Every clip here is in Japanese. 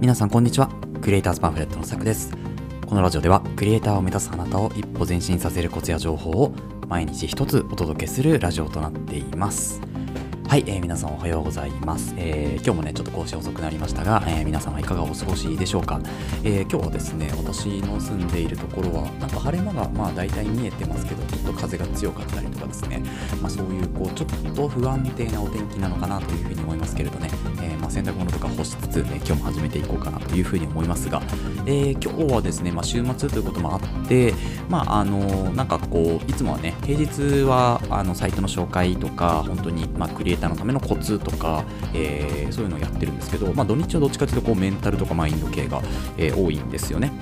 皆さんこんにちは。クリエイターズパンフレットのさくです。このラジオではクリエイターを目指すあなたを一歩前進させるコツや情報を毎日一つお届けするラジオとなっています。はい、えー、皆さんおはようございます、えー、今日もねちょっと更新遅くなりましたが、えー、皆様いかがお過ごしでしょうか、え今日はですね私の住んでいるところはなんか晴れ間がまあ大体見えてますけどちょっと風が強かったりとかですね、まあ、そういうこうちょっと不安定なお天気なのかなというふうに思いますけれどね、えまあ、洗濯物とか干しつつね今日も始めていこうかなというふうに思いますが、え今日はですね、まあ、週末ということもあってまああのなんかこういつもはね平日はあのサイトの紹介とか本当にまあクリエイターのためのコツとか、えー、そういうのをやってるんですけど、まあ、土日はどっちかというとこうメンタルとかマインド系が、えー、多いんですよね。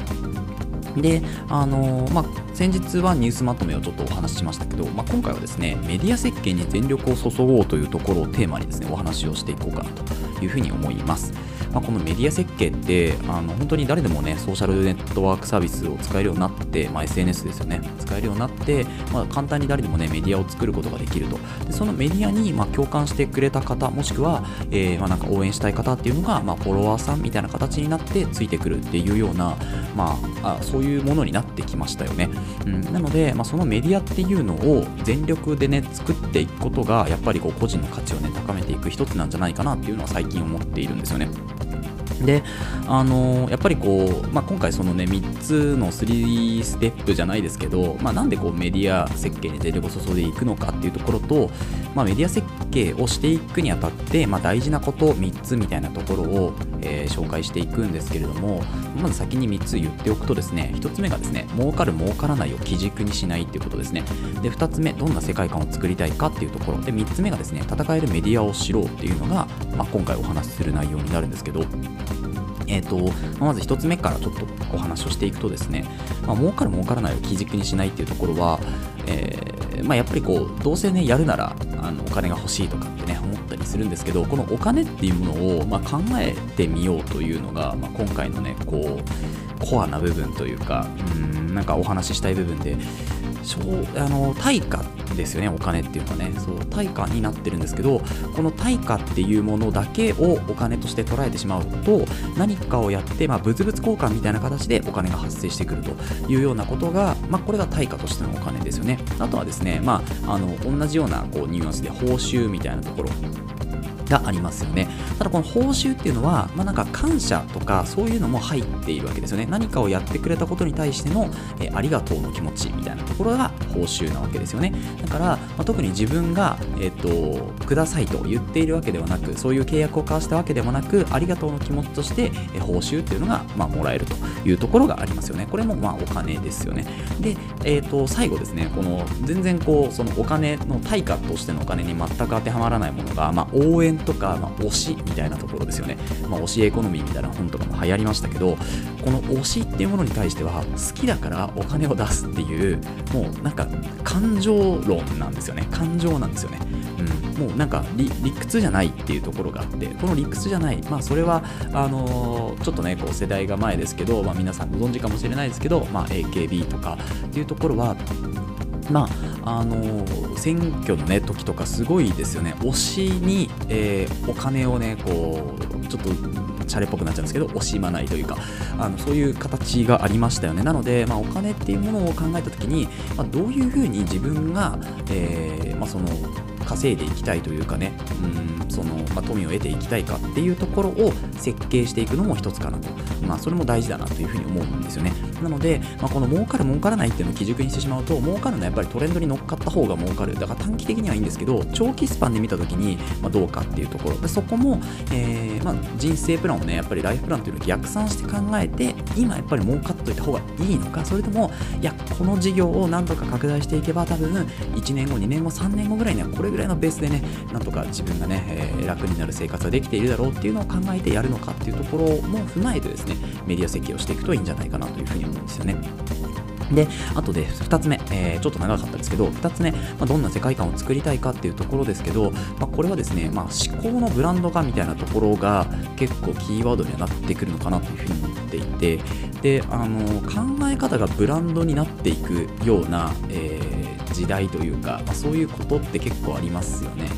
で、あのー、まあ、先日はニュースまとめをちょっとお話ししましたけど、まあ、今回はですね、メディア設計に全力を注ごうというところをテーマにですね、お話をしていこうかなというふうに思います。まあ、このメディア設計ってあの本当に誰でもねソーシャルネットワークサービスを使えるようになって、まあ、SNS ですよね使えるようになって、まあ、簡単に誰でもねメディアを作ることができると。でそのメディアに、まあ、共感してくれた方もしくは、えーまあ、なんか応援したい方っていうのが、まあ、フォロワーさんみたいな形になってついてくるっていうような、まあ、あそういうものになってきましたよね、うん、なので、まあ、そのメディアっていうのを全力でね作っていくことがやっぱりこう個人の価値をね高めていく一つなんじゃないかなっていうのは最近思っているんですよね。で、あの、やっぱりこう、まあ、今回そのね、3つの3ステップじゃないですけど、まあ、なんでこうメディア設計に全力を注いでいくのかっていうところと、まあ、メディア設計をしていくにあたって、まあ、大事なこと3つみたいなところを、えー、紹介していくんですけれども、まず先に3つ言っておくとですね、1つ目がですね、儲かる儲からないを基軸にしないっていうことですね。で、2つ目、どんな世界観を作りたいかっていうところ。で、3つ目がですね、戦えるメディアを知ろうっていうのが、まあ、今回お話しする内容になるんですけど、えーとまず1つ目からちょっとお話をしていくとですね、まあ、儲かる儲からないを基軸にしないっていうところは、えー、まあ、やっぱりこうどうせねやるならあのお金が欲しいとかってね思ったりするんですけどこのお金っていうものを、まあ、考えてみようというのが、ま今回のねこうコアな部分というかうんなんかお話ししたい部分であの対価ですよねお金っていうのはね。そう対価になってるんですけどこの対価っていうものだけをお金として捉えてしまうと何かをやって、まあ、物々交換みたいな形でお金が発生してくるというようなことが、まあ、これが対価としてのお金ですよね。あとはですね、まあ、あの同じようなこうニュアンスで報酬みたいなところ。がありますよね。ただこの報酬っていうのは、まあ、なんか感謝とかそういうのも入っているわけですよね。何かをやってくれたことに対しての、えありがとうの気持ちみたいなところが報酬なわけですよね。だから、まあ、特に自分が、えっ、と、くださいと言っているわけではなく、そういう契約を交わしたわけでもなく、ありがとうの気持ちとして、え報酬っていうのが、まあ、もらえるというところがありますよね。これもまあお金ですよね。で、えっ、と、最後ですね、この全然こう、そのお金の対価としてのお金に全く当てはまらないものが、まあ、応援とか、まあ、推しみたいなところですよね、まあ、推しエコノミーみたいな本とかも流行りましたけどこの推しっていうものに対しては好きだからお金を出すっていうもうなんか感情論なんですよね。感情なんですよね、うん、もうなんか理屈じゃないっていうところがあってこの理屈じゃないまあそれはあのー、ちょっとねこう世代が前ですけど、まあ、皆さんご存知かもしれないですけど、まあ、AKB とかっていうところはまああの、選挙の、ね、時とかすごいですよね、推しに、えー、お金をね、こう、ちょっとチャレっぽくなっちゃうんですけど、惜しまないというか、あのそういう形がありましたよね。なので、まあ、お金っていうものを考えた時に、まあ、どういうふうに自分が、えーまあ、その稼いでいきたいというかね、うんそのまあ、富を得ていきたいかっていうところを設計していくのも一つかなと、まあ、それも大事だなというふうに思うんですよね。なので、まあ、この儲かる儲からないっていうのを基軸にしてしまうと、儲かるのはやっぱりトレンドに乗っかった方が儲かる。だから短期的にはいいんですけど、長期スパンで見たときに、ま、どうかっていうところ。でそこも、えーまあ、人生プランをね、やっぱりライフプランというのを逆算して考えて、今やっぱり儲かっといた方がいいのか、それとも、いや、この事業をなんとか拡大していけば、多分1年後、2年後、3年後ぐらいにはこれぐらいのベースでね、なんとか自分がね、えー、楽になる生活ができているだろうっていうのを考えてやるのかっていうところも踏まえてですね、メディア設計をしていくといいんじゃないかなというふうに思うんですよね。で、あとで2つ目、えー、ちょっと長かったですけど、2つ目、まあ、どんな世界観を作りたいかっていうところですけど、まあ、これはですね、まあ、思考のブランド化みたいなところが結構キーワードにはなってくるのかなというふうに思っていて、で、あの考え方がブランドになっていくような、えー、時代というか、まあ、そういうことって結構ありますよね。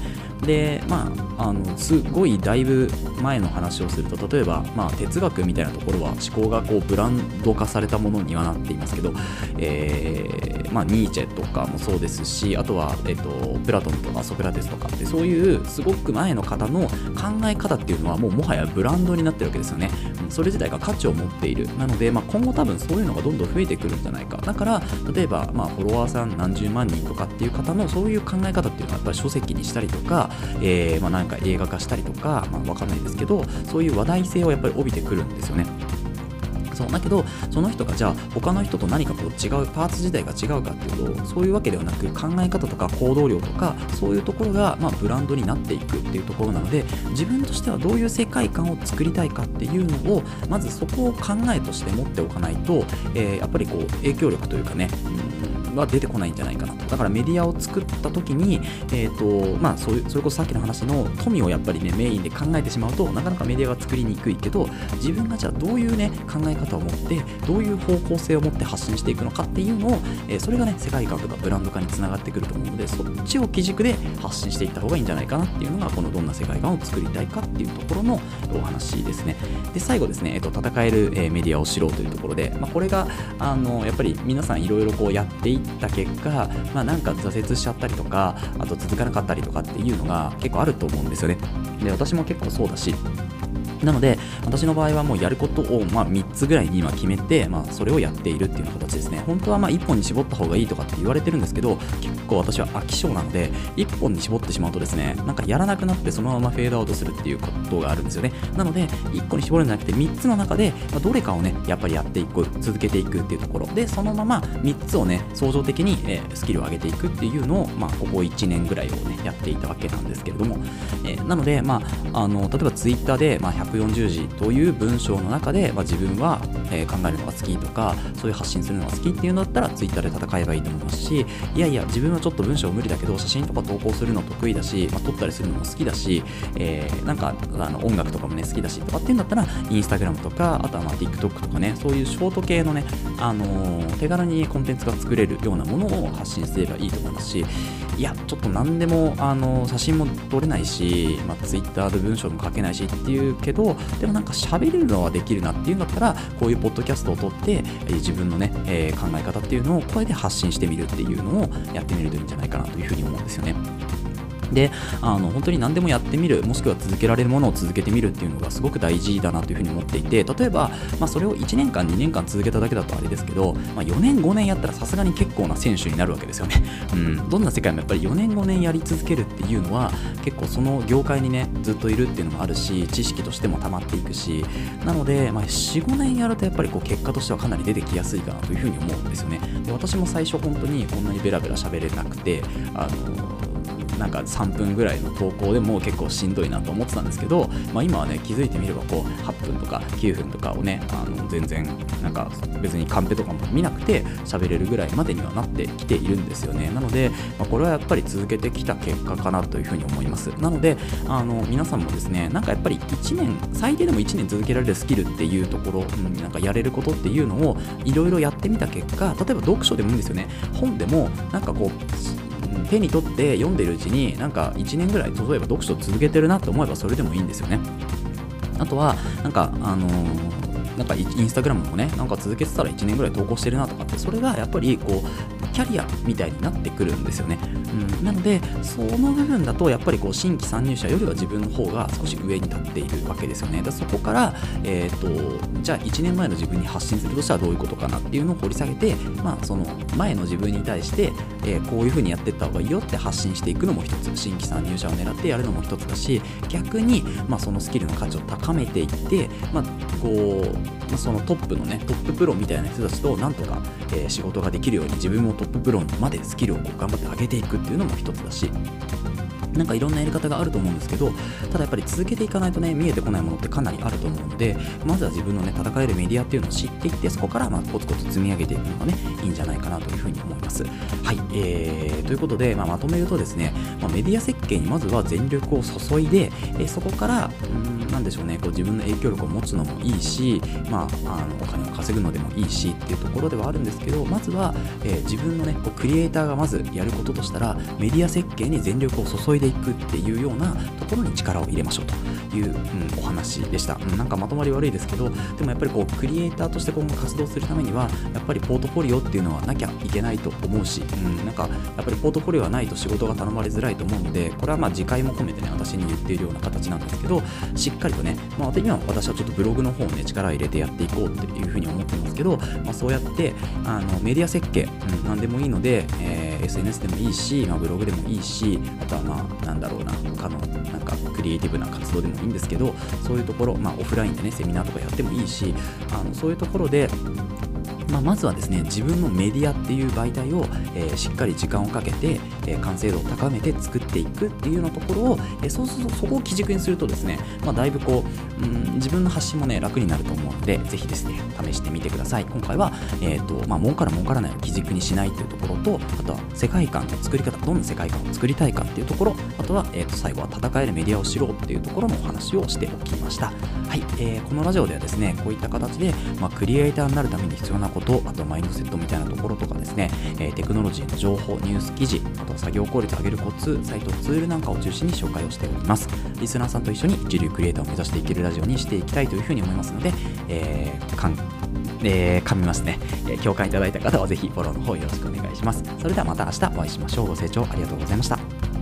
でまああのすごいだいぶ前の話をすると例えば、まあ、哲学みたいなところは思考がこうブランド化されたものにはなっていますけど、えーまあ、ニーチェとかもそうですしあとは、えーと、プラトンとかソクラテスとかってそういうすごく前の方の考え方っていうのはもうもはやブランドになってるわけですよね。それ自体が価値を持っている。なので、まあ、今後多分そういうのがどんどん増えてくるんじゃないか。だから例えば、まあ、フォロワーさん何十万人とかっていう方のそういう考え方っていうのはやっぱり書籍にしたりとか、えー、まあ、なんか映画化したりとか、まあ、わかんないですけどそういう話題性をやっぱり帯びてくるんですよね。そうだけどその人がじゃあ他の人と何かこう違うパーツ自体が違うかっていうとそういうわけではなく考え方とか行動量とかそういうところがまあブランドになっていくっていうところなので自分としてはどういう世界観を作りたいかっていうのをまずそこを考えとして持っておかないと、えー、やっぱりこう影響力というかね、は出てこないんじゃないかなと。だからメディアを作った時に、えーとまあ、そういうそれこそさっきの話の富をやっぱりねメインで考えてしまうとなかなかメディアが作りにくいけど自分がじゃあどういうね考え方を持ってどういう方向性を持って発信していくのかっていうのを、えー、それがね世界観とかブランド化につながってくると思うのでそっちを基軸で発信していった方がいいんじゃないかなっていうのがこのどんな世界観を作りたいかっていうところのお話ですね。で最後ですね、えーと、戦える、えメディアを知ろうというところで、まあ、これがあのやっぱり皆さんいろいろこうやっていった結果、まあ、なんか挫折しちゃったりとかあと続かなかったりとかっていうのが結構あると思うんですよね。で私も結構そうだしなので、私の場合はもうやることを、ま、3つぐらいに今決めて、まあ、それをやっているっていう形ですね。本当はま1本に絞った方がいいとかって言われてるんですけど、結構私は飽き性なので、1本に絞ってしまうとですね、なんかやらなくなってそのままフェードアウトするっていうことがあるんですよね。なので、1個に絞るんじゃなくて3つの中で、ま、どれかをね、やっぱりやっていく、続けていくっていうところで、そのまま3つをね、相乗的に、え、スキルを上げていくっていうのを、まあ、ここ1年ぐらいをね、やっていたわけなんですけれども、え、なので、まあ、あの例えば Twitter で、まあ、140字という文章の中で、まあ、自分は、えー、考えるのが好きとかそういう発信するのが好きっていうのだったら Twitter で戦えばいいと思いますしいやいや自分はちょっと文章無理だけど写真とか投稿するの得意だし、まあ、撮ったりするのも好きだし、えー、なんかあの音楽とかもね好きだしとかっていうんだったら Instagram とかあとはまあ TikTok とかねそういうショート系のね、あのー、手軽にコンテンツが作れるようなものを発信すればいいと思いますしいやちょっと何でもあの写真も撮れないし、まあ、Twitter で文章も書けないしっていうけどでもなんか喋れるのはできるなっていうんだったらこういうポッドキャストを撮って自分のね、えー、考え方っていうのを声で発信してみるっていうのをやってみるといいんじゃないかなというふうに思うんですよね。であの本当に何でもやってみるもしくは続けられるものを続けてみるっていうのがすごく大事だなというふうに思っていて例えば、まあ、それを1年間2年間続けただけだとあれですけど、まあ、4年5年やったらさすがに結構な選手になるわけですよね、うん、どんな世界もやっぱり4年5年やり続けるっていうのは結構その業界にねずっといるっていうのもあるし知識としても溜まっていくしなので、まあ、45年やるとやっぱりこう結果としてはかなり出てきやすいかなというふうに思うんですよね。で私も最初本当にこんなにベラベラ喋れなくてあのなんか3分ぐらいの投稿でも結構しんどいなと思ってたんですけど、まあ、今はね気づいてみればこう8分とか9分とかをねあの全然なんか別にカンペとかも見なくて喋れるぐらいまでにはなってきているんですよね。なので、まあ、これはやっぱり続けてきた結果かなというふうに思います。なのであの皆さんもですねなんかやっぱり1年最低でも1年続けられるスキルっていうところ、うん、なんかやれることっていうのをいろいろやってみた結果例えば読書でもいいんですよね。本でもなんかこう手に取って読んでるうちになんか1年ぐらい例えば読書を続けてるなって思えばそれでもいいんですよね。あとはなんかあのーなんかインスタグラムもね、なんか続けてたら1年ぐらい投稿してるなとかって、それがやっぱりこう、キャリアみたいになってくるんですよね。うん、なので、その部分だと、やっぱりこう新規参入者よりは自分の方が少し上に立っているわけですよね。でそこから、えーと、じゃあ1年前の自分に発信するとしたらどういうことかなっていうのを掘り下げて、まあ、その前の自分に対して、えー、こういうふうにやっていった方がいいよって発信していくのも一つ、新規参入者を狙ってやるのも一つだし、逆に、まあ、そのスキルの価値を高めていって、まあ、こう、そのトップのね、トッププロみたいな人たちとなんとか、えー、仕事ができるように自分もトッププロまでスキルをこう頑張って上げていくっていうのも一つだし、なんかいろんなやり方があると思うんですけど、ただやっぱり続けていかないとね、見えてこないものってかなりあると思うので、まずは自分のね、戦えるメディアっていうのを知っていって、そこからまあコツコツ積み上げていくのがね、いいんじゃないかなというふうに思います。はい、えー、ということで、まあ、まとめるとですね、まあ、メディア設計にまずは全力を注いで、えー、そこから、うんなんでしょうね。こう自分の影響力を持つのもいいし、まあ、あのお金を稼ぐのでもいいしっていうところではあるんですけどまずは、えー、自分のねこうクリエイターがまずやることとしたらメディア設計に全力を注いでいくっていうようなところに力を入れましょうという、うん、お話でした、うん、なんかまとまり悪いですけどでもやっぱりこうクリエイターとして今後活動するためにはやっぱりポートフォリオっていうのはなきゃいけないと思うし、うん、なんかやっぱりポートフォリオはないと仕事が頼まれづらいと思うのでこれはまあ次回も込めてね私に言っているような形なんですけどしっかりかりとね、まあ、今私はちょっとブログの方をね力入れてやっていこうっていうふうに思ってますけど、まあ、そうやってあのメディア設計、うん、何でもいいので、えー、SNS でもいいし、まあ、ブログでもいいしあとはまあなんだろうな他のなんかクリエイティブな活動でもいいんですけどそういうところ、まあ、オフラインでねセミナーとかやってもいいしあのそういうところでまあ、まずはですね自分のメディアっていう媒体を、えー、しっかり時間をかけて、えー、完成度を高めて作っていくっていうようなところを、えー、そうそうそこを基軸にするとですね、まあ、だいぶこう、うん、自分の発信もね楽になると思うのでぜひですね試してみてください。今回は、えーとまあ、儲かる儲からないを基軸にしないっていうところとあとは世界観の作り方どんな世界観を作りたいかっていうところあとは、えー、と最後は戦えるメディアを知ろうっていうところのお話をしておきました。はい、えー、このラジオではですねこういった形で、まあ、クリエイターになるために必要なこととあとマインドセットみたいなところとかですね、え、テクノロジーの情報、ニュース記事、あと作業効率を上げるコツ、サイト、ツールなんかを中心に紹介をしております。リスナーさんと一緒に一流クリエイターを目指していけるラジオにしていきたいというふうに思いますので、えー、かんえー、噛みますね、えー、共感いただいた方はぜひフォローの方よろしくお願いします。それではまた明日お会いしましょう。ご清聴ありがとうございました。